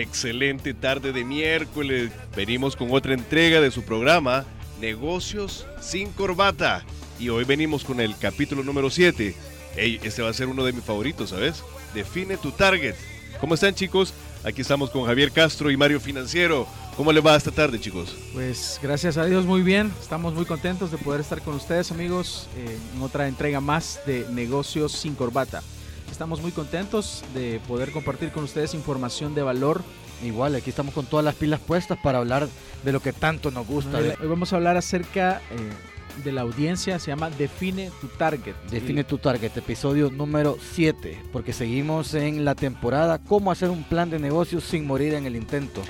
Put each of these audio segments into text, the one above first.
Excelente tarde de miércoles. Venimos con otra entrega de su programa Negocios sin corbata. Y hoy venimos con el capítulo número 7. Ey, este va a ser uno de mis favoritos, ¿sabes? Define tu target. ¿Cómo están chicos? Aquí estamos con Javier Castro y Mario Financiero. ¿Cómo les va esta tarde, chicos? Pues gracias a Dios muy bien. Estamos muy contentos de poder estar con ustedes, amigos, eh, en otra entrega más de Negocios sin corbata. Estamos muy contentos de poder compartir con ustedes información de valor. Igual, aquí estamos con todas las pilas puestas para hablar de lo que tanto nos gusta. Hoy vamos a hablar acerca eh, de la audiencia, se llama Define tu Target. Define tu Target, episodio número 7, porque seguimos en la temporada Cómo hacer un plan de negocio sin morir en el intento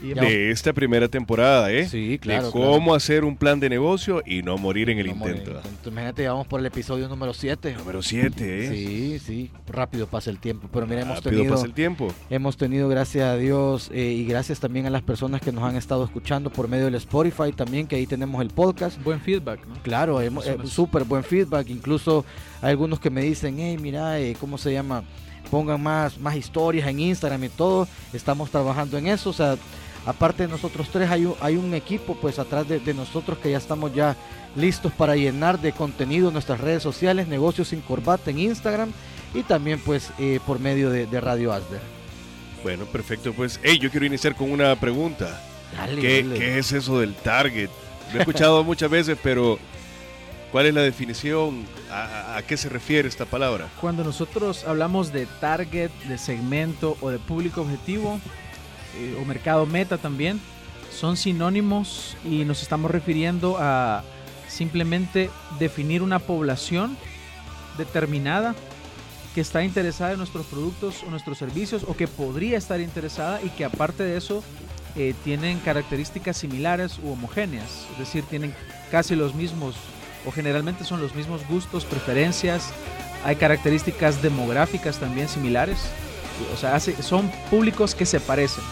de esta primera temporada, ¿eh? Sí, claro. De cómo hacer un plan de negocio y no morir en el intento. Imagínate, vamos por el episodio número 7. Número 7, ¿eh? Sí, sí. Rápido pasa el tiempo. Pero mira, hemos Rápido tenido. pasa el tiempo. Hemos tenido, gracias a Dios, eh, y gracias también a las personas que nos han estado escuchando por medio del Spotify también, que ahí tenemos el podcast. Buen feedback, ¿no? Claro, hemos, eh, súper buen feedback. Incluso hay algunos que me dicen, hey, mira, eh, ¿cómo se llama? Pongan más, más historias en Instagram y todo. Estamos trabajando en eso. O sea, aparte de nosotros tres hay un, hay un equipo pues atrás de, de, nosotros que ya estamos ya listos para llenar de contenido nuestras redes sociales, negocios sin corbata en Instagram y también pues eh, por medio de, de, Radio Asder. Bueno, perfecto. Pues, hey, yo quiero iniciar con una pregunta. Dale, ¿Qué, dale. ¿Qué, es eso del target? Lo he escuchado muchas veces, pero ¿cuál es la definición? ¿A, ¿A, qué se refiere esta palabra? Cuando nosotros hablamos de target, de segmento o de público objetivo, eh, o mercado meta también, son sinónimos y nos estamos refiriendo a simplemente definir una población determinada que está interesada en nuestros productos o nuestros servicios o que podría estar interesada y que aparte de eso eh, tienen características similares u homogéneas, es decir, tienen casi los mismos o generalmente son los mismos gustos, preferencias, hay características demográficas también similares, o sea, son públicos que se parecen.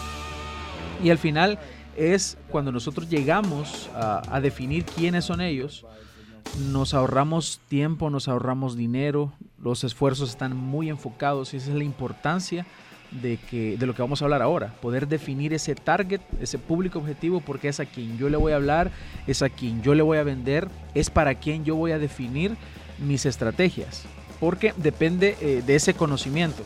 Y al final es cuando nosotros llegamos a, definir quiénes son ellos, nos ahorramos tiempo, nos ahorramos dinero, los esfuerzos están muy enfocados y esa es la importancia de, que, de lo que vamos a hablar ahora, poder definir ese target, ese público objetivo, porque es a quien yo le voy a hablar, es a quien yo le voy a vender, es para quien yo voy a definir mis estrategias, porque depende eh, de ese conocimiento.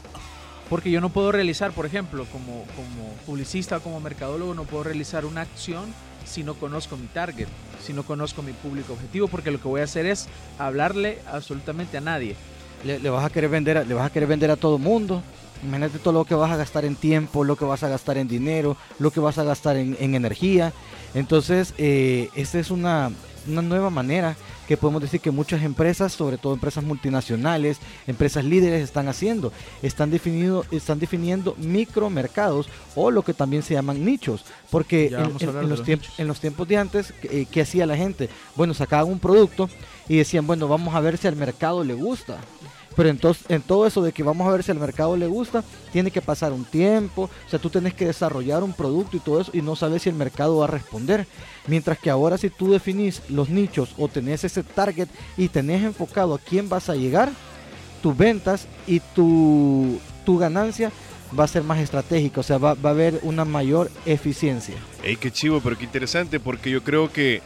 Porque yo no puedo realizar, por ejemplo, como, como publicista o como mercadólogo, no puedo realizar una acción si no conozco mi target, si no conozco mi público objetivo, porque lo que voy a hacer es hablarle absolutamente a nadie. Le, vas a querer vender, a, le vas a querer vender a todo mundo. Imagínate todo lo que vas a gastar en tiempo, lo que vas a gastar en dinero, lo que vas a gastar en, en energía. Entonces, eh, esta es una, una nueva manera que podemos decir que muchas empresas, sobre todo empresas multinacionales, empresas líderes están haciendo. Están, definido, están definiendo micromercados o lo que también se llaman nichos. Porque en, en, en, los tiempos, en, los tiempos, de antes, eh, ¿qué hacía la gente? Bueno, sacaban un producto y decían, bueno, vamos a ver si al mercado le gusta. Pero entonces, en todo eso de que vamos a ver si al mercado le gusta, tiene que pasar un tiempo, o sea, tú tienes que desarrollar un producto y todo eso y no sabes si el mercado va a responder. Mientras que ahora si tú definís los nichos o tenés ese target y tenés enfocado a quién vas a llegar, tus ventas y tu, tu ganancia va a ser más estratégica, o sea, va, va a haber una mayor eficiencia. ¡Ey, qué chivo, pero qué interesante! Porque yo creo que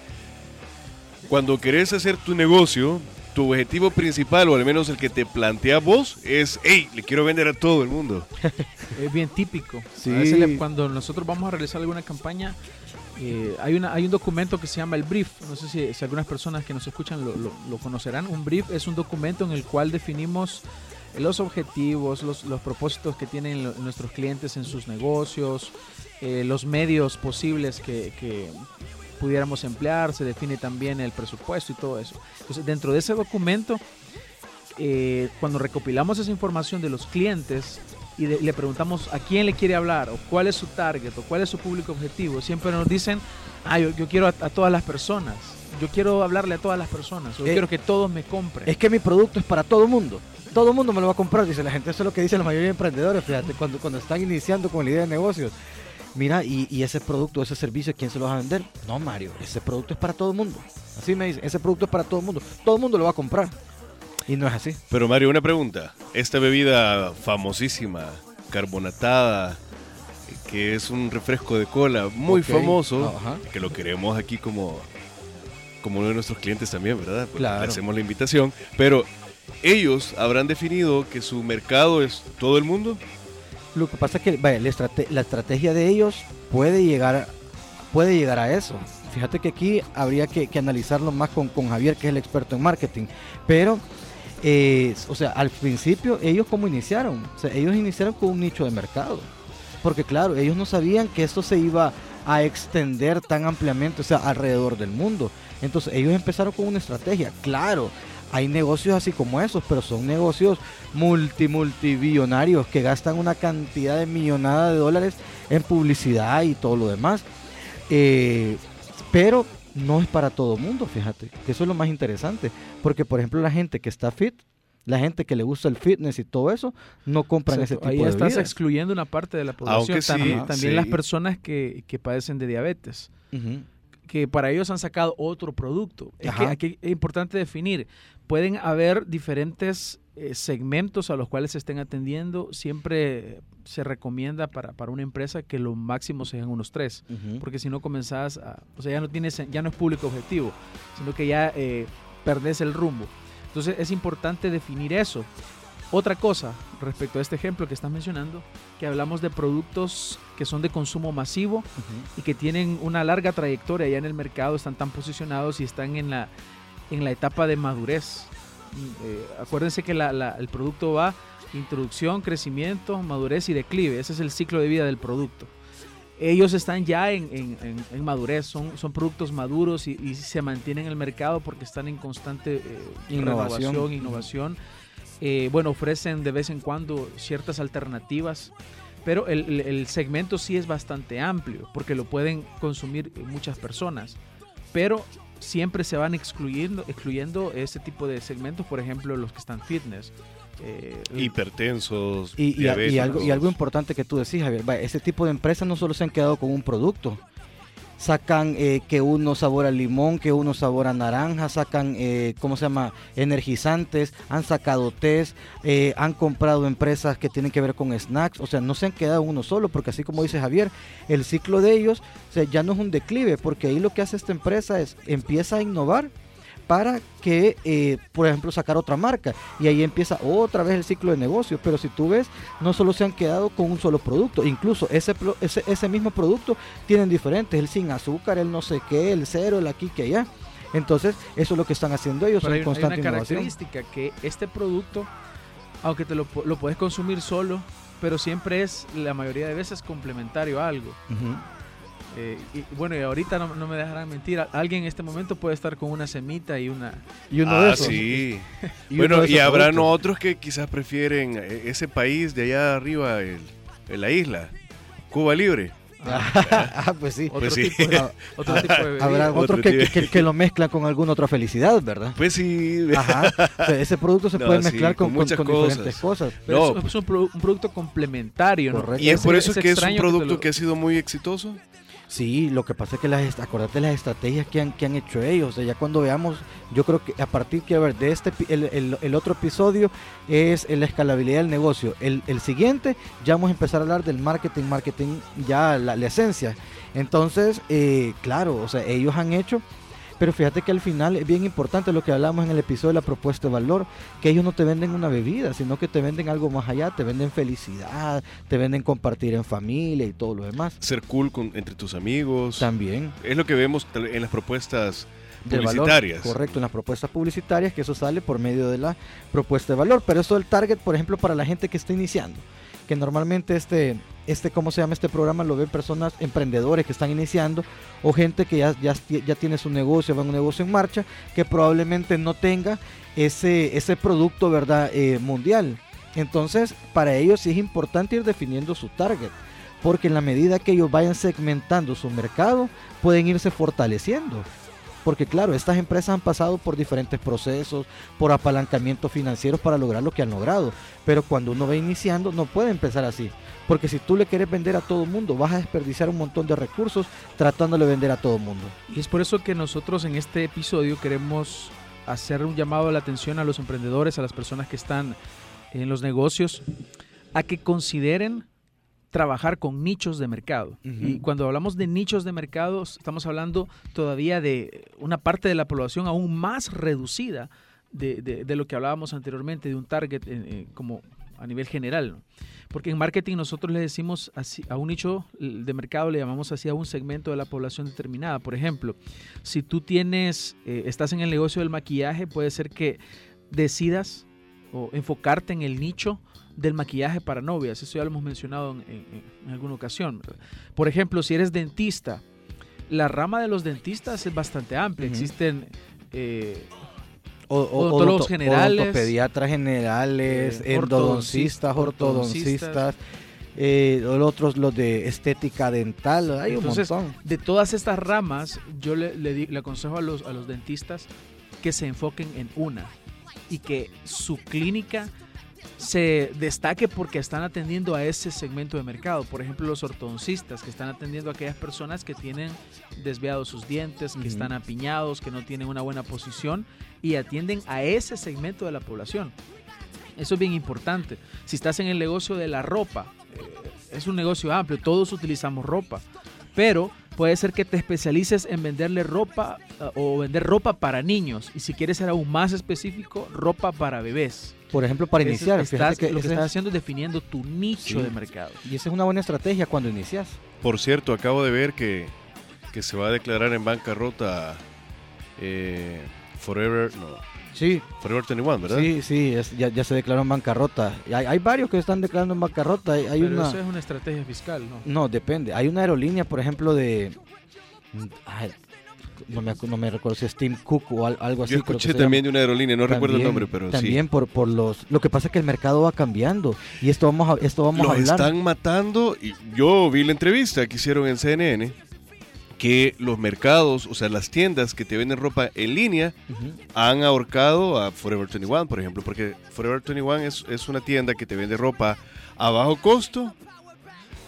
cuando querés hacer tu negocio, tu objetivo principal, o al menos el que te plantea vos, es, hey, le quiero vender a todo el mundo. es bien típico. Sí. A veces le, cuando nosotros vamos a realizar alguna campaña, eh, hay, una, hay un documento que se llama el brief. No sé si, si algunas personas que nos escuchan lo, lo, lo, conocerán. Un brief es un documento en el cual definimos los objetivos, los, los propósitos que tienen lo, nuestros clientes en sus negocios, eh, los medios posibles que, que pudiéramos emplear, se define también el presupuesto y todo eso. Entonces, dentro de ese documento eh, cuando recopilamos esa información de los clientes y de- le preguntamos a quién le quiere hablar o cuál es su target o cuál es su público objetivo, siempre nos dicen, ah, yo, yo quiero a, a todas las personas, yo quiero hablarle a todas las personas, yo Eh, quiero que todos me compren. Es que mi producto es para todo el mundo. Todo el mundo me lo va a comprar, dice la gente. Eso es lo que dicen la mayoría de emprendedores, fíjate, cuando, cuando están iniciando con la idea de negocios. Mira, y, y ese producto, ese servicio, ¿quién se lo va a vender? No, Mario, ese producto es para todo el mundo. Así me dicen, ese producto es para todo el mundo. Todo el mundo lo va a comprar. Y no es así. Pero Mario, una pregunta. Esta bebida famosísima, carbonatada, que es un refresco de cola muy famoso, ajá. que lo queremos aquí como, como uno de nuestros clientes también, ¿verdad? Pues Claro. le hacemos la invitación. Pero ellos habrán definido que su mercado es todo el mundo. Lo que pasa es que la, estrate- la estrategia de ellos puede llegar, puede llegar a eso. Fíjate que aquí habría que, analizarlo más con, Javier, que es el experto en marketing. Pero, eh, o sea, al principio, ellos cómo iniciaron? Ellos iniciaron con un nicho de mercado. Porque claro, ellos no sabían que esto se iba a extender tan ampliamente, o sea, alrededor del mundo. Entonces, ellos empezaron con una estrategia. Claro, hay negocios así como esos, pero son negocios multi, multibillonarios que gastan una cantidad de millonada de dólares en publicidad y todo lo demás. Eh, pero no es para todo mundo, fíjate, que eso es lo más interesante. Porque, por ejemplo, la gente que está fit, la gente que le gusta el fitness y todo eso, no compran ese tipo Ahí de estás bebidas. excluyendo una parte de la población. Aunque sí, también también sí. las personas que, que padecen de diabetes. Que para ellos han sacado otro producto. Es que Ajá. aquí es importante definir, pueden haber diferentes eh, segmentos a los cuales se estén atendiendo, siempre se recomienda para, para una empresa que lo máximo sean unos tres, porque si no comenzás a, o sea, ya no tienes, ya no es público objetivo, sino que ya eh, perdés el rumbo. Entonces es importante definir eso. Otra cosa respecto a este ejemplo que estás mencionando, que hablamos de productos que son de consumo masivo, y que tienen una larga trayectoria ya en el mercado, están tan posicionados y están en la, en la etapa de madurez. Eh, acuérdense que la- la- el producto va introducción, crecimiento, madurez y declive. Ese es el ciclo de vida del producto. Ellos están ya en, en- en- en madurez, son, son productos maduros y, y se mantienen en el mercado porque están en constante eh, Innovación. renovación, innovación. Eh, bueno, ofrecen de vez en cuando ciertas alternativas pero el- el segmento sí es bastante amplio porque lo pueden consumir muchas personas. Pero siempre se van excluyendo, excluyendo este tipo de segmentos, por ejemplo, los que están fitness. eh, Hipertensos, Y, y- algo, y algo importante que tú decís, Javier, ese tipo de empresas no solo se han quedado con un producto, sacan eh, que uno sabor a limón, que uno sabor a naranja, sacan, eh, ¿cómo se llama?, energizantes, han sacado test, eh, han comprado empresas que tienen que ver con snacks, o sea, no se han quedado uno solo, porque así como dice Javier, el ciclo de ellos ya no es un declive, porque ahí lo que hace esta empresa es, empieza a innovar para que, eh, por ejemplo, sacar otra marca. Y ahí empieza otra vez el ciclo de negocio. Pero si tú ves, no solo se han quedado con un solo producto. Incluso ese, ese, ese mismo producto tienen diferentes. El sin azúcar, el no sé qué, el cero, el aquí, que allá. Entonces, eso es lo que están haciendo ellos pero hay, una innovación. característica que este producto, aunque te lo, lo puedes consumir solo, pero siempre es la mayoría de veces complementario a algo. Ujú. Eh, y bueno, y ahorita no, no me dejarán mentir, alguien en este momento puede estar con una semita y una... Y uno de Ah, esos. sí. y bueno, de y habrán productos. otros que quizás prefieren eh, ese país de allá arriba, el- en la isla, Cuba Libre. ah, pues sí. Otro, Pues sí. tipo, de, otro tipo de. Habrá Otro otros que, que- que lo mezclan con alguna otra felicidad, ¿verdad? Pues sí. Ajá. O sea, ese producto se No, puede sí, mezclar con, con con- muchas con diferentes cosas. Pero No. es, es un, pro- un producto complementario, ¿no? Y es por eso que es un producto lo- que ha sido muy exitoso. Sí, lo que pasa es que las, acordate las estrategias que han, que han hecho ellos. O sea, ya cuando veamos, yo creo que a partir que a ver, de este, el- el otro episodio es la escalabilidad del negocio. El, el siguiente ya vamos a empezar a hablar del marketing, marketing ya la, la esencia. Entonces, eh, claro, o sea, ellos han hecho, pero fíjate que al final es bien importante lo que hablamos en el episodio de la propuesta de valor, que ellos no te venden una bebida, sino que te venden algo más allá, te venden felicidad, te venden compartir en familia y todo lo demás. Ser cool con, entre tus amigos. También. Es lo que vemos en las propuestas valor, publicitarias. correcto, en las propuestas publicitarias, que eso sale por medio de la propuesta de valor. Pero eso el target, por ejemplo, para la gente que está iniciando, que normalmente este, este, ¿cómo se llama este programa? Lo ven personas, emprendedores que están iniciando o gente que ya, ya, ya tiene su negocio, va un negocio en marcha, que probablemente no tenga ese, ese producto, ¿verdad? Eh, mundial. Entonces, para ellos sí es importante ir definiendo su target, porque en la medida que ellos vayan segmentando su mercado, pueden irse fortaleciendo. Porque claro, estas empresas han pasado por diferentes procesos, por apalancamientos financieros para lograr lo que han logrado. Pero cuando uno va iniciando, no puede empezar así. Porque si tú le quieres vender a todo el mundo, vas a desperdiciar un montón de recursos tratándole de vender a todo el mundo. Y es por eso que nosotros en este episodio queremos hacer un llamado a la atención a los emprendedores, a las personas que están en los negocios, a que consideren trabajar con nichos de mercado. Y cuando hablamos de nichos de mercado, estamos hablando todavía de una parte de la población aún más reducida de, lo que hablábamos anteriormente, de un target eh, como a nivel general. Porque en marketing nosotros le decimos así, a un nicho de mercado, le llamamos así a un segmento de la población determinada. Por ejemplo, si tú tienes, eh, estás en el negocio del maquillaje, puede ser que decidas o enfocarte en el nicho del maquillaje para novias. Eso ya lo hemos mencionado en, alguna ocasión. Por ejemplo, si eres dentista, la rama de los dentistas es bastante amplia. Existen eh, odontólogos generales, eh, endodoncistas, ortodoncistas. Eh, los otros los de estética dental, hay un montón. De todas estas ramas, yo le, le, aconsejo a los, a los dentistas que se enfoquen en una y que su clínica se destaque porque están atendiendo a ese segmento de mercado. Por ejemplo, los ortodoncistas que están atendiendo a aquellas personas que tienen desviados sus dientes, que están apiñados, que no tienen una buena posición y atienden a ese segmento de la población. Eso es bien importante. Si estás en el negocio de la ropa, eh, es un negocio amplio, todos utilizamos ropa, pero puede ser que te especialices en venderle ropa eh, o vender ropa para niños y si quieres ser aún más específico, ropa para bebés. Por ejemplo, para iniciar, estás, que lo que estás haciendo es definiendo tu nicho de mercado. Y esa es una buena estrategia cuando inicias. Por cierto, acabo de ver que, que se va a declarar en bancarrota eh, Forever, no, Sí. Forever 21, ¿verdad? Sí, sí, ya, ya, se declaró en bancarrota. Hay, hay, varios que están declarando en bancarrota. Hay, Pero una... eso es una estrategia fiscal, ¿no? No, depende. Hay una aerolínea, por ejemplo, de... no, me, no me recuerdo si es Tim Cook o algo así. Yo escuché también de una aerolínea, no recuerdo el nombre, pero también sí. También por, por los... Lo que pasa es que el mercado va cambiando y esto vamos a, esto vamos a hablar. están matando y yo vi la entrevista que hicieron en CNN que los mercados, o sea, las tiendas que te venden ropa en línea, han ahorcado a Forever 21, por ejemplo, porque Forever 21 es, es una tienda que te vende ropa a bajo costo,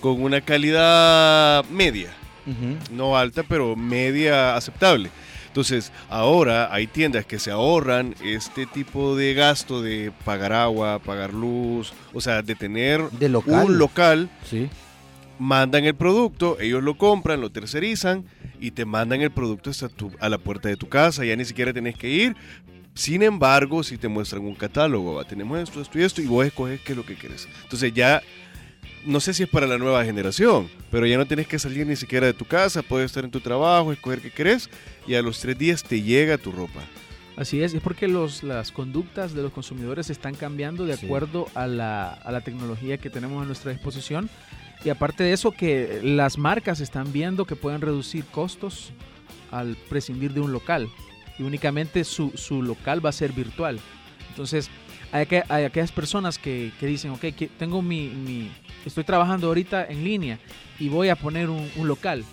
con una calidad media, no alta, pero media aceptable. Entonces, ahora hay tiendas que se ahorran este tipo de gasto de pagar agua, pagar luz, o sea, de tener un local sí mandan el producto, ellos lo compran, lo tercerizan y te mandan el producto hasta tu, a la puerta de tu casa, ya ni siquiera tenés que ir. Sin embargo, si te muestran un catálogo, tenemos esto, esto y esto, y vos escoges qué es lo que quieres. Entonces ya, no sé si es para la nueva generación, pero ya no tienes que salir ni siquiera de tu casa, puedes estar en tu trabajo, escoger qué querés, y a los tres días te llega tu ropa. Así es, es porque los, las conductas de los consumidores están cambiando de acuerdo a, la, a la tecnología que tenemos a nuestra disposición y aparte de eso, que las marcas están viendo que pueden reducir costos al prescindir de un local. Y únicamente su, su local va a ser virtual. Entonces, hay, que, hay aquellas personas que, que dicen, ok, que tengo mi, mi, estoy trabajando ahorita en línea y voy a poner un, un local.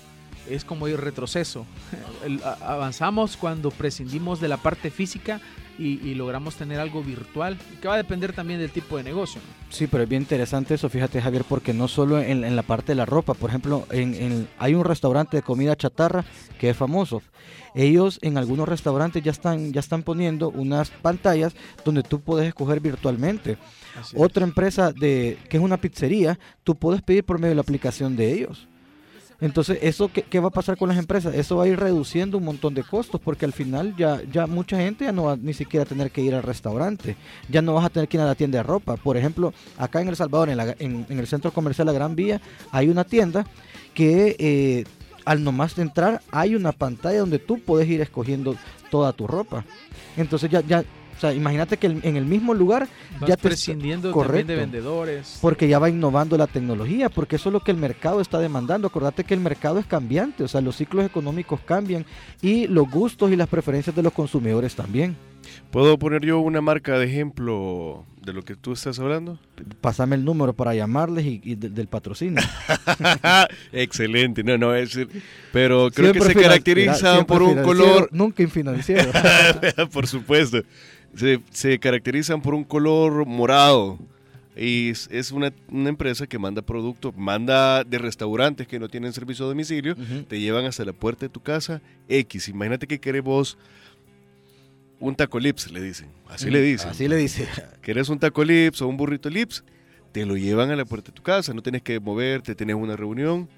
Es como ir retroceso. avanzamos cuando prescindimos de la parte física y, logramos tener algo virtual, que va a depender también del tipo de negocio. Sí, pero es bien interesante eso, fíjate Javier, porque no solo en, la parte de la ropa, por ejemplo, en, hay un restaurante de comida chatarra que es famoso. Ellos en algunos restaurantes ya están, ya están poniendo unas pantallas donde tú puedes escoger virtualmente. Otra empresa de, que es una pizzería, tú puedes pedir por medio de la aplicación de ellos. Entonces, ¿eso qué, va a pasar con las empresas? Eso va a ir reduciendo un montón de costos porque al final ya, ya mucha gente ya no va ni siquiera a tener que ir al restaurante, ya no vas a tener que ir a la tienda de ropa. Por ejemplo, acá en El Salvador, en, el centro comercial La Gran Vía, hay una tienda que eh, al nomás entrar hay una pantalla donde tú puedes ir escogiendo toda tu ropa. Entonces ya, ya O sea, imagínate que el- en el mismo lugar Vas ya te prescindiendo también correcto. de vendedores. porque ya va innovando la tecnología, porque eso es lo que el mercado está demandando. Acordate que el mercado es cambiante, o sea, los ciclos económicos cambian y los gustos y las preferencias de los consumidores también. ¿Puedo poner yo una marca de ejemplo de lo que tú estás hablando? Pásame el número para llamarles y, y de- del patrocinio. Excelente, no, no, es, pero creo que se caracterizan por un color, Nunca infinanciero. por supuesto, se, se caracterizan por un color morado. Y es, una, una empresa que manda productos, manda de restaurantes que no tienen servicio a domicilio, te llevan hasta la puerta de tu casa X. Imagínate que querés vos un taco lips, le dicen. Así le dicen. Así le dice. ¿Querés un taco lips o un burrito lips? Te lo llevan a la puerta de tu casa, no tienes que moverte, tienes una reunión,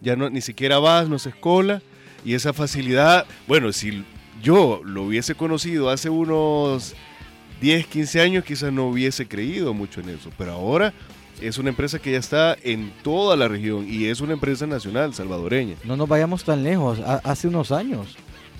ya no, ni siquiera vas, no se cola. Y esa facilidad, bueno, si yo lo hubiese conocido hace unos 10, 15 años, quizás no hubiese creído mucho en eso. Pero ahora es una empresa que ya está en toda la región y es una empresa nacional salvadoreña. No nos vayamos tan lejos, ha- hace unos años.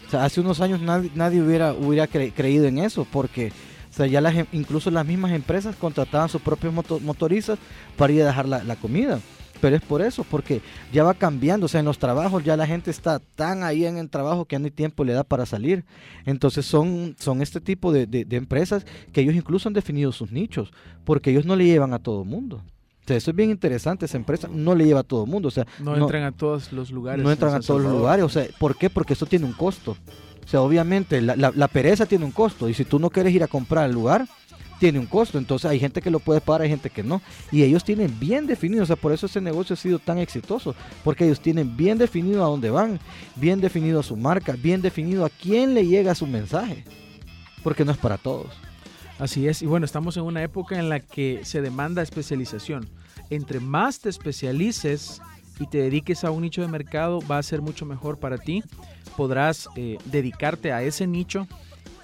O sea, hace unos años nadie, hubiera, hubiera cre- creído en eso, porque o sea, ya las, em- incluso las mismas empresas contrataban sus propios moto- motoristas para ir a dejar la comida. Pero es por eso, porque ya va cambiando. O sea, en los trabajos ya la gente está tan ahí en el trabajo que ya ni tiempo le da para salir. Entonces son, son este tipo de, de- de empresas que ellos incluso han definido sus nichos, porque ellos no le llevan a todo mundo. O sea, eso es bien interesante, esa empresa no le lleva a todo mundo. O sea, no, entran a todos los lugares. no en entran a todos los lugares. O sea, ¿por qué? Porque eso tiene un costo. O sea, obviamente la, la- la pereza tiene un costo. Y si tú no quieres ir a comprar al lugar, tiene un costo. Entonces hay gente que lo puede pagar, hay gente que no. Y ellos tienen bien definido. O sea, por eso ese negocio ha sido tan exitoso. Porque ellos tienen bien definido a dónde van, bien definido su marca, bien definido a quién le llega su mensaje. Porque no es para todos. Así es, y bueno, estamos en una época en la que se demanda especialización. Entre más te especialices y te dediques a un nicho de mercado, va a ser mucho mejor para ti. Podrás eh, dedicarte a ese nicho,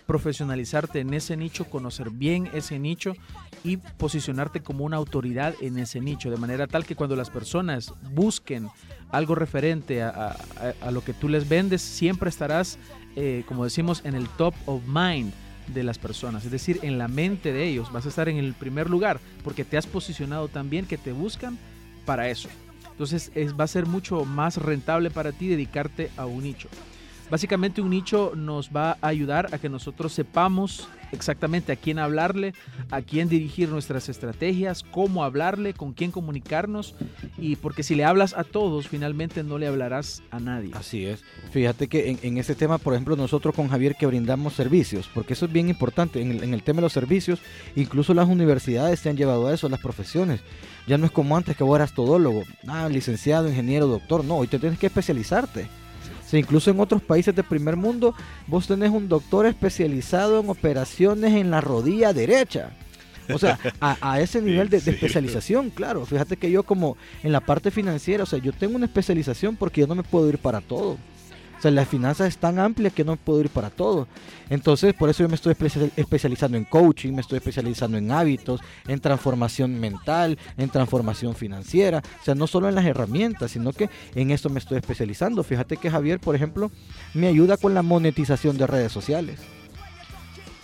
profesionalizarte en ese nicho, conocer bien ese nicho y posicionarte como una autoridad en ese nicho, de manera tal que cuando las personas busquen algo referente a, lo que tú les vendes, siempre estarás, eh, como decimos, en el top of mind de las personas, es decir, en la mente de ellos. Vas a estar en el primer lugar porque te has posicionado tan bien que te buscan para eso. Entonces es, va a ser mucho más rentable para ti dedicarte a un nicho. Básicamente un nicho nos va a ayudar a que nosotros sepamos exactamente a quién hablarle, a quién dirigir nuestras estrategias, cómo hablarle, con quién comunicarnos y porque si le hablas a todos, finalmente no le hablarás a nadie. Así es. Fíjate que en, ese tema, por ejemplo, nosotros con Javier que brindamos servicios, porque eso es bien importante, en el, en el tema de los servicios, incluso las universidades se han llevado a eso, las profesiones. Ya no es como antes que vos eras todólogo, ah, licenciado, ingeniero, doctor, no, hoy te tienes que especializarte. Sea, incluso en otros países del primer mundo, vos tenés un doctor especializado en operaciones en la rodilla derecha. O sea, a, a ese nivel de, especialización, claro. Fíjate que yo como en la parte financiera, o sea, yo tengo una especialización porque yo no me puedo ir para todo. O sea, las finanzas es tan amplia que no puedo ir para todo. Entonces, por eso yo me estoy espe- especializando en coaching, me estoy especializando en hábitos, en transformación mental, en transformación financiera. O sea, no solo en las herramientas, sino que en esto me estoy especializando. Fíjate que Javier, por ejemplo, me ayuda con la monetización de redes sociales.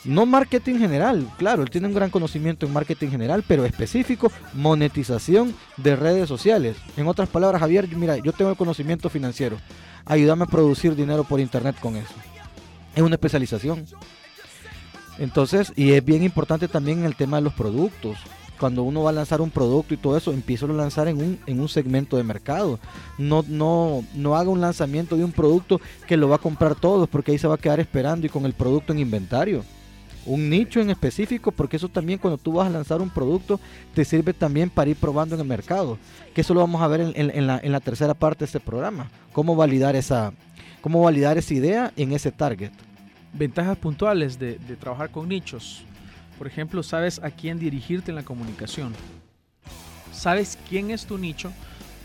No marketing general, claro, él tiene un gran conocimiento en marketing general, pero específico, monetización de redes sociales. En otras palabras, Javier, mira, yo tengo el conocimiento financiero. Ayúdame a producir dinero por internet con eso. Es una especialización. Entonces, y es bien importante también en el tema de los productos. Cuando uno va a lanzar un producto y todo eso, empieza a lanzar en un, en un segmento de mercado. No, no, no haga un lanzamiento de un producto que lo va a comprar todos, porque ahí se va a quedar esperando y con el producto en inventario un nicho en específico, porque eso también cuando tú vas a lanzar un producto te sirve también para ir probando en el mercado, que eso lo vamos a ver en, la tercera parte de este programa, cómo validar esa, cómo validar esa idea en ese target. Ventajas puntuales de, de trabajar con nichos. Por ejemplo, sabes a quién dirigirte en la comunicación. Sabes quién es tu nicho,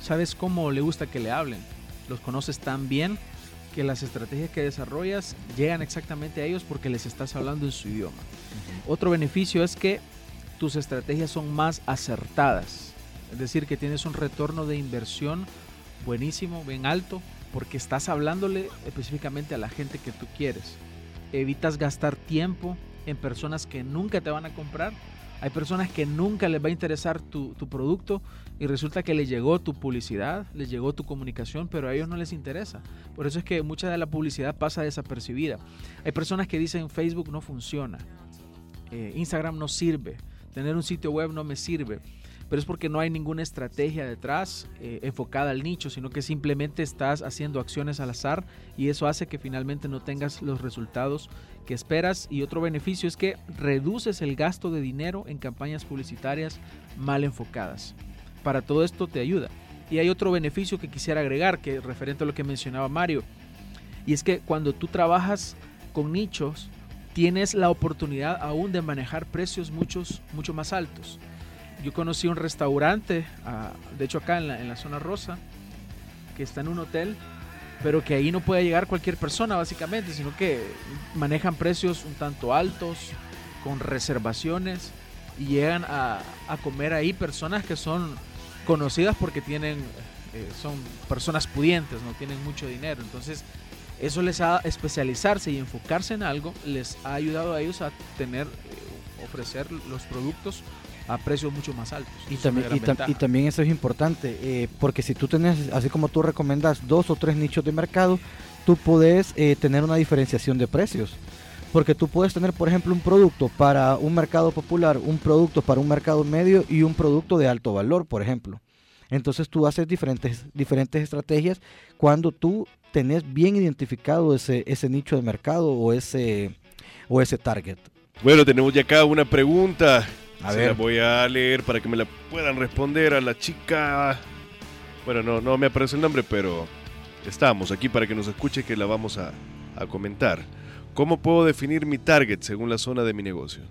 sabes cómo le gusta que le hablen. Los conoces tan bien que las estrategias que desarrollas llegan exactamente a ellos porque les estás hablando en su idioma. Otro beneficio es que tus estrategias son más acertadas. Es decir, que tienes un retorno de inversión buenísimo, bien alto, porque estás hablándole específicamente a la gente que tú quieres. Evitas gastar tiempo en personas que nunca te van a comprar. Hay personas que nunca les va a interesar tu, producto y resulta que les llegó tu publicidad, les llegó tu comunicación, pero a ellos no les interesa. Por eso es que mucha de la publicidad pasa desapercibida. Hay personas que dicen Facebook no funciona, eh, Instagram no sirve, tener un sitio web no me sirve pero es porque no hay ninguna estrategia detrás eh, enfocada al nicho, sino que simplemente estás haciendo acciones al azar y eso hace que finalmente no tengas los resultados que esperas. Y otro beneficio es que reduces el gasto de dinero en campañas publicitarias mal enfocadas. Para todo esto te ayuda. Y hay otro beneficio que quisiera agregar, que referente a lo que mencionaba Mario, y es que cuando tú trabajas con nichos, tienes la oportunidad aún de manejar precios muchos, mucho más altos yo conocí un restaurante, ah, de hecho acá en la, en la zona rosa, que está en un hotel, pero que ahí no puede llegar cualquier persona básicamente, sino que manejan precios un tanto altos, con reservaciones, y llegan a, a comer ahí personas que son conocidas porque tienen, eh, son personas pudientes, no tienen mucho dinero. Entonces, eso les ha especializarse y enfocarse en algo, les ha ayudado a ellos a tener, eh, ofrecer los productos a precios mucho más altos. Y, también, y, también eso es importante, eh, porque si tú tenés, así como tú recomendas, dos o tres nichos de mercado, tú puedes eh, tener una diferenciación de precios. Porque tú puedes tener, por ejemplo, un producto para un mercado popular, un producto para un mercado medio y un producto de alto valor, por ejemplo. Entonces tú haces diferentes, diferentes estrategias cuando tú tenés bien identificado ese, ese nicho de mercado o ese, o ese target. Bueno, tenemos ya acá una pregunta a ver. La voy a leer para que me la puedan responder a la chica. Bueno, no, no me aparece el nombre, pero estamos aquí para que nos escuche que la vamos a, comentar. ¿Cómo puedo definir mi target según la zona de mi negocio?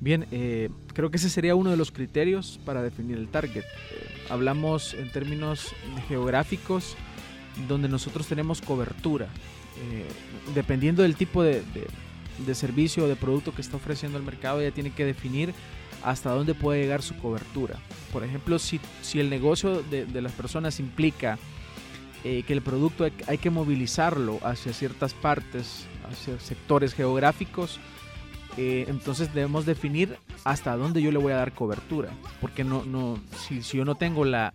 Bien, eh, creo que ese sería uno de los criterios para definir el target. Eh, hablamos en términos geográficos donde nosotros tenemos cobertura. Eh, dependiendo del tipo de, de servicio o de producto que está ofreciendo el mercado, ya tiene que definir hasta dónde puede llegar su cobertura. Por ejemplo, si, si el negocio de, las personas implica eh, que el producto hay, que movilizarlo hacia ciertas partes, hacia sectores geográficos, eh, entonces debemos definir hasta dónde yo le voy a dar cobertura. Porque no, no, si, si yo no tengo la,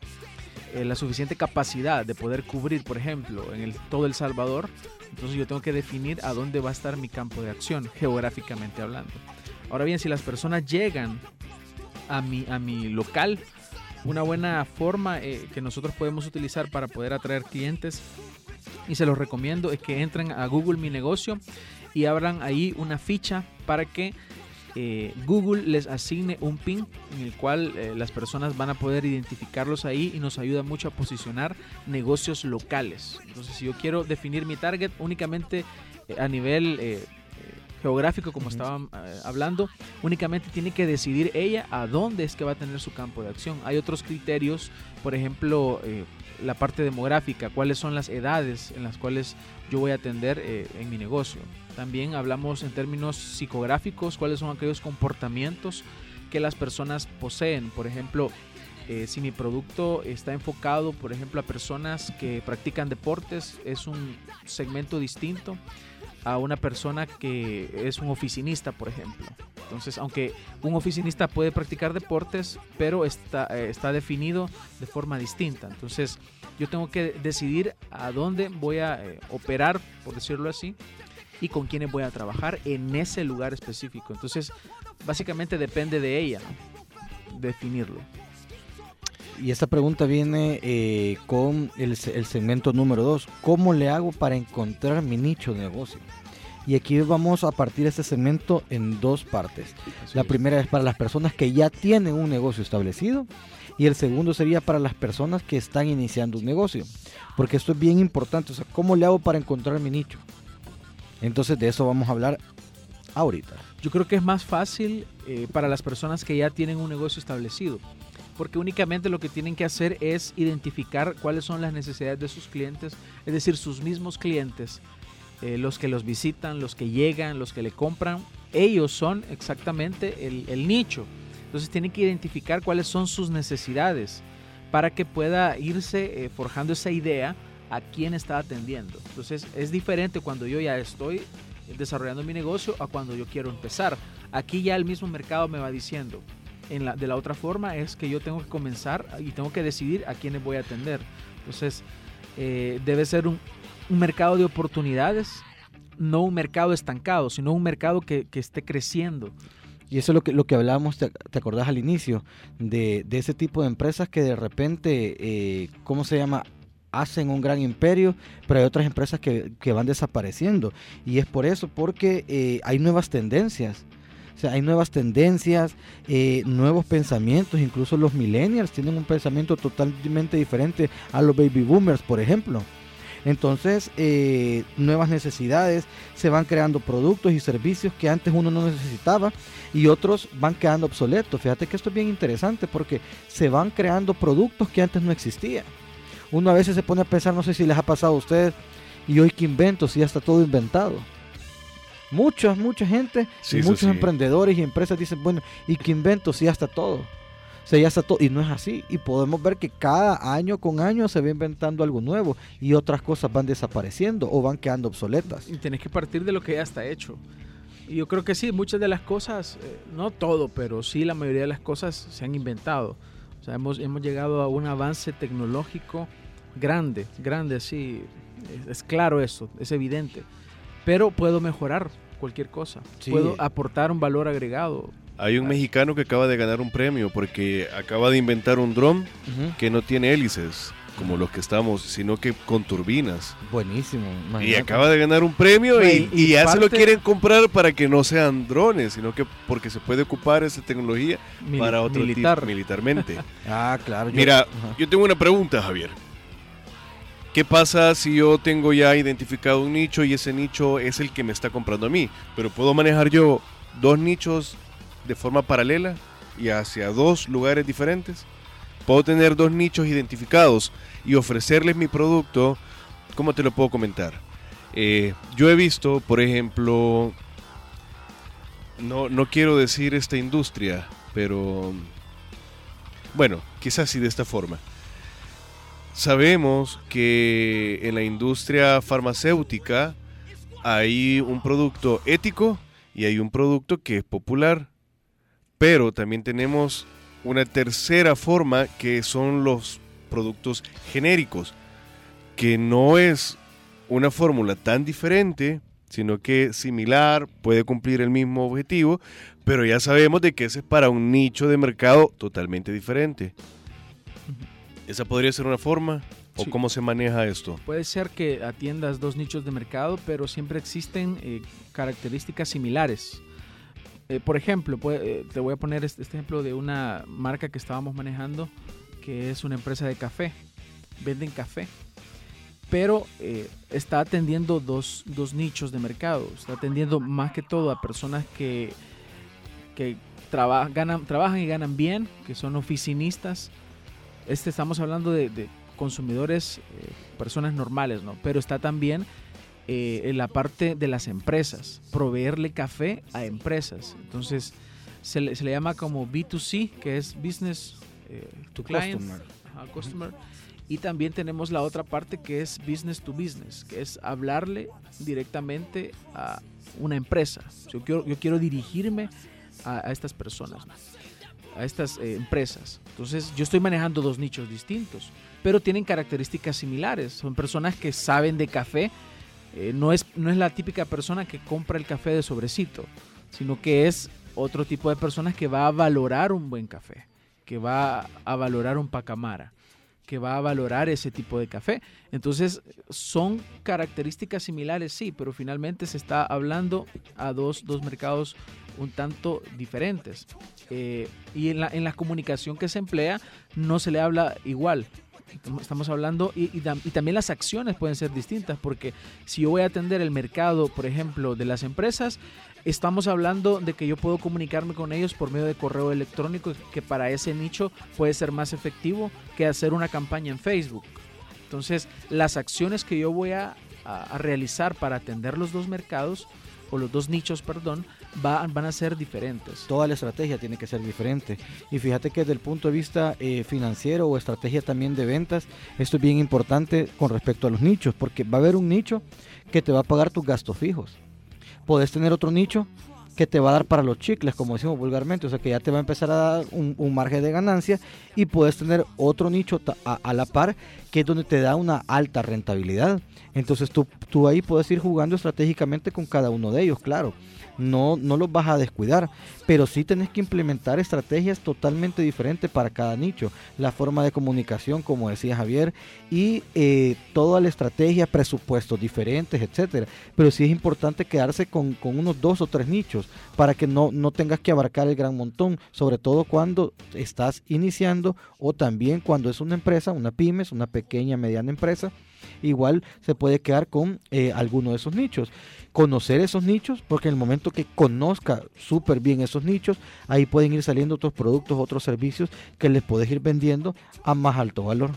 eh, la suficiente capacidad de poder cubrir, por ejemplo, en el, todo El Salvador, entonces yo tengo que definir a dónde va a estar mi campo de acción, geográficamente hablando. Ahora bien, si las personas llegan a mi, a mi local, una buena forma eh, que nosotros podemos utilizar para poder atraer clientes, y se los recomiendo, es que entren a Google Mi Negocio y abran ahí una ficha para que eh, Google les asigne un pin en el cual eh, las personas van a poder identificarlos ahí y nos ayuda mucho a posicionar negocios locales. Entonces, si yo quiero definir mi target únicamente a nivel geográfico, como estaban hablando, únicamente tiene que decidir ella a dónde es que va a tener su campo de acción. Hay otros criterios, por ejemplo, la parte demográfica, cuáles son las edades en las cuales yo voy a atender en mi negocio. También hablamos en términos psicográficos, cuáles son aquellos comportamientos que las personas poseen. Por ejemplo, eh, si mi producto está enfocado, por ejemplo, a personas que practican deportes, es un segmento distinto a una persona que es un oficinista, por ejemplo. Entonces, aunque un oficinista puede practicar deportes, pero está, eh, está definido de forma distinta. Entonces, yo tengo que decidir a dónde voy a eh, operar, por decirlo así, y con quiénes voy a trabajar en ese lugar específico. Entonces, básicamente depende de ella definirlo. Y esta pregunta viene eh, con el, segmento número 2. ¿Cómo le hago para encontrar mi nicho de negocio? Y aquí vamos a partir este segmento en dos partes. la primera es para las personas que ya tienen un negocio establecido y el segundo sería para las personas que están iniciando un negocio. Porque esto es bien importante. O sea, ¿cómo le hago para encontrar mi nicho? Entonces de eso vamos a hablar ahorita. Yo creo que es más fácil eh, para las personas que ya tienen un negocio establecido, porque únicamente lo que tienen que hacer es identificar cuáles son las necesidades de sus clientes, es decir, sus mismos clientes, eh, los que los visitan, los que llegan, los que le compran, ellos son exactamente el, nicho. Entonces tienen que identificar cuáles son sus necesidades para que pueda irse eh, forjando esa idea a quién está atendiendo. Entonces es diferente cuando yo ya estoy desarrollando mi negocio a cuando yo quiero empezar. Aquí ya el mismo mercado me va diciendo. En la, de la otra forma es que yo tengo que comenzar y tengo que decidir a quiénes voy a atender. Entonces, eh, debe ser un, un mercado de oportunidades, no un mercado estancado, sino un mercado que, que esté creciendo. Y eso es lo que, lo que hablábamos, te, te acordás al inicio, de, de, ese tipo de empresas que de repente, eh, ¿cómo se llama? hacen un gran imperio, pero hay otras empresas que, que van desapareciendo. Y es por eso, porque eh, hay nuevas tendencias. O sea, hay nuevas tendencias, eh, nuevos pensamientos, incluso los millennials tienen un pensamiento totalmente diferente a los baby boomers, por ejemplo. Entonces, eh, nuevas necesidades, se van creando productos y servicios que antes uno no necesitaba y otros van quedando obsoletos. Fíjate que esto es bien interesante porque se van creando productos que antes no existían. Uno a veces se pone a pensar, no sé si les ha pasado a ustedes, y hoy que invento, si ya está todo inventado. Mucha, mucha gente, Sí, y muchos sí. emprendedores y empresas dicen, bueno, ¿y qué invento si ya está todo? O sea, ya está todo. Y no es así. Y podemos ver que cada año con año se va inventando algo nuevo y otras cosas van desapareciendo o van quedando obsoletas. Y tenés que partir de lo que ya está hecho. Y yo creo que sí, muchas de las cosas, eh, no todo, pero sí la mayoría de las cosas se han inventado. O sea, hemos, hemos llegado a un avance tecnológico grande, grande, sí. Es, es claro eso, es evidente. Pero puedo mejorar cualquier cosa. Sí. Puedo aportar un valor agregado. Hay un mexicano que acaba de ganar un premio porque acaba de inventar un dron que no tiene hélices, como los que estamos, sino que con turbinas. Buenísimo. Y acaba de ganar un premio y, Y- ya se lo quieren comprar para que no sean drones, sino que porque se puede ocupar esa tecnología para otro tipo- militar. militarmente. Ah, claro. yo- Mira, Ajá. yo tengo una pregunta, Javier. ¿Qué pasa si yo tengo ya identificado un nicho y ese nicho es el que me está comprando a mí? Pero puedo manejar yo dos nichos de forma paralela y hacia dos lugares diferentes. Puedo tener dos nichos identificados y ofrecerles mi producto. ¿Cómo te lo puedo comentar? Eh, yo he visto, por ejemplo, no, no quiero decir esta industria, pero bueno, quizás sí de esta forma. Sabemos que en la industria farmacéutica hay un producto ético y hay un producto que es popular, pero también tenemos una tercera forma que son los productos genéricos, que no es una fórmula tan diferente, sino que similar, puede cumplir el mismo objetivo, pero ya sabemos de que ese es para un nicho de mercado totalmente diferente. ¿Esa podría ser una forma? ¿O Sí. cómo se maneja esto? Puede ser que atiendas dos nichos de mercado, pero siempre existen eh, características similares. Eh, por ejemplo, puede- eh, te voy a poner este, este ejemplo de una marca que estábamos manejando, que es una empresa de café. Venden café, pero está atendiendo dos, dos nichos de mercado. Está atendiendo más que todo a personas que, que traba- ganan, trabajan y ganan bien, que son oficinistas. Este estamos hablando de, de consumidores, eh, personas normales, ¿no? Pero está también eh, en la parte de las empresas, proveerle café a empresas. Entonces, se le, se le llama como B2C, que es Business eh, to Client, Customer. ajá, customer. Y también tenemos la otra parte que es Business to Business, que es hablarle directamente a una empresa. Yo quiero, yo quiero dirigirme a, a estas personas. A estas eh, empresas. Entonces, yo estoy manejando dos nichos distintos, pero tienen características similares. Son personas que saben de café. eh, no, es, no es la típica persona que compra el café de sobrecito, sino que es otro tipo de personas que va a valorar un buen café, que va a valorar un pacamara, que va a valorar ese tipo de café. Entonces, son características similares, sí, pero finalmente se está hablando a dos, dos mercados un tanto diferentes. Eh, y en la, en la comunicación que se emplea no se le habla igual. Estamos hablando y, y tam- y también las acciones pueden ser distintas porque si yo voy a atender el mercado, por ejemplo, de las empresas, estamos hablando de que yo puedo comunicarme con ellos por medio de correo electrónico que para ese nicho puede ser más efectivo que hacer una campaña en Facebook. Entonces, las acciones que yo voy a realizar para atender los dos mercados, o los dos nichos, perdón, va- van a ser diferentes. Toda la estrategia tiene que ser diferente. Y fíjate que desde el punto de vista eh, financiero o estrategia también de ventas, esto es bien importante con respecto a los nichos, porque va a haber un nicho que te va a pagar tus gastos fijos. Puedes tener otro nicho que te va a dar para los chicles, como decimos vulgarmente, o sea que ya te va a empezar a dar un, margen de ganancia y puedes tener otro nicho a, la par que es donde te da una alta rentabilidad. Entonces tú, tú ahí puedes ir jugando estratégicamente con cada uno de ellos, claro no, no los vas a descuidar, pero sí tenés que implementar estrategias totalmente diferentes para cada nicho, la forma de comunicación, como decía Javier, y eh, toda la estrategia, presupuestos diferentes, etcétera. Pero sí es importante quedarse con, unos dos o tres nichos para que no, no tengas que abarcar el gran montón, sobre todo cuando estás iniciando o también cuando es una empresa, una pymes, una pequeña, mediana empresa igual se puede quedar con eh, alguno de esos nichos. Conocer esos nichos, porque en el momento que conozca súper bien esos nichos, ahí pueden ir saliendo otros productos, otros servicios que les puedes ir vendiendo a más alto valor.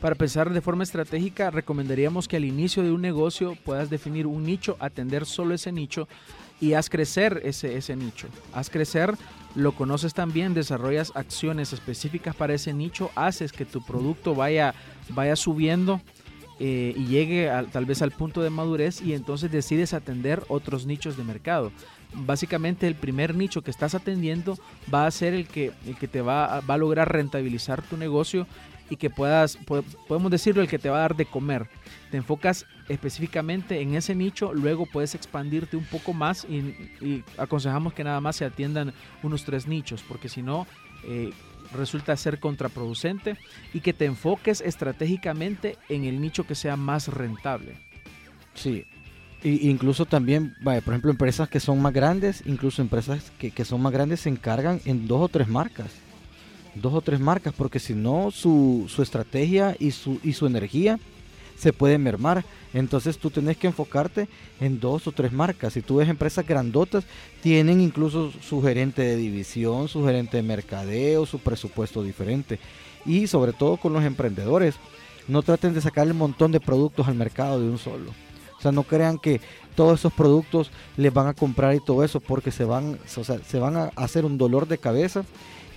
Para pensar de forma estratégica, recomendaríamos que al inicio de un negocio puedas definir un nicho, atender solo ese nicho y haz crecer ese, ese nicho. Haz crecer, lo conoces también, desarrollas acciones específicas para ese nicho, haces que tu producto vaya, vaya subiendo eh, y llegue tal vez al punto de madurez y entonces decides atender otros nichos de mercado. Básicamente el primer nicho que estás atendiendo va a ser el que, el que te va, va a lograr rentabilizar tu negocio y que puedas, podemos decirlo, el que te va a dar de comer. Te enfocas específicamente en ese nicho, luego puedes expandirte un poco más y, aconsejamos que nada más se atiendan unos tres nichos, porque si no, eh, resulta ser contraproducente y que te enfoques estratégicamente en el nicho que sea más rentable. Sí, y incluso también, por ejemplo, empresas que son más grandes, incluso empresas que, que, son más grandes se encargan en dos o tres marcas. Dos o tres marcas, porque si no, su, su estrategia y su, y su energía se puede mermar. Entonces tú tenés que enfocarte en dos o tres marcas. Si tú ves empresas grandotas, tienen incluso su gerente de división, su gerente de mercadeo, su presupuesto diferente. Y sobre todo con los emprendedores, no traten de sacar el montón de productos al mercado de un solo. O sea, no crean que todos esos productos les van a comprar y todo eso porque se van, se van a hacer un dolor de cabeza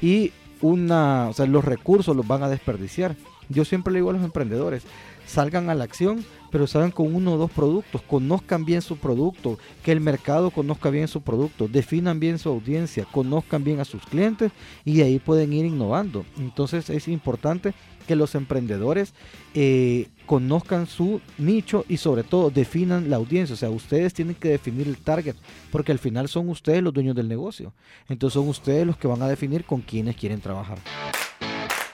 y una, o sea, los recursos los van a desperdiciar. Yo siempre le digo a los emprendedores, salgan a la acción, pero salgan con uno o dos productos, conozcan bien su producto, que el mercado conozca bien su producto, definan bien su audiencia, conozcan bien a sus clientes y ahí pueden ir innovando. Entonces es importante que los emprendedores eh, conozcan su nicho y sobre todo definan la audiencia. O sea, ustedes tienen que definir el target porque al final son ustedes los dueños del negocio. Entonces son ustedes los que van a definir con quiénes quieren trabajar.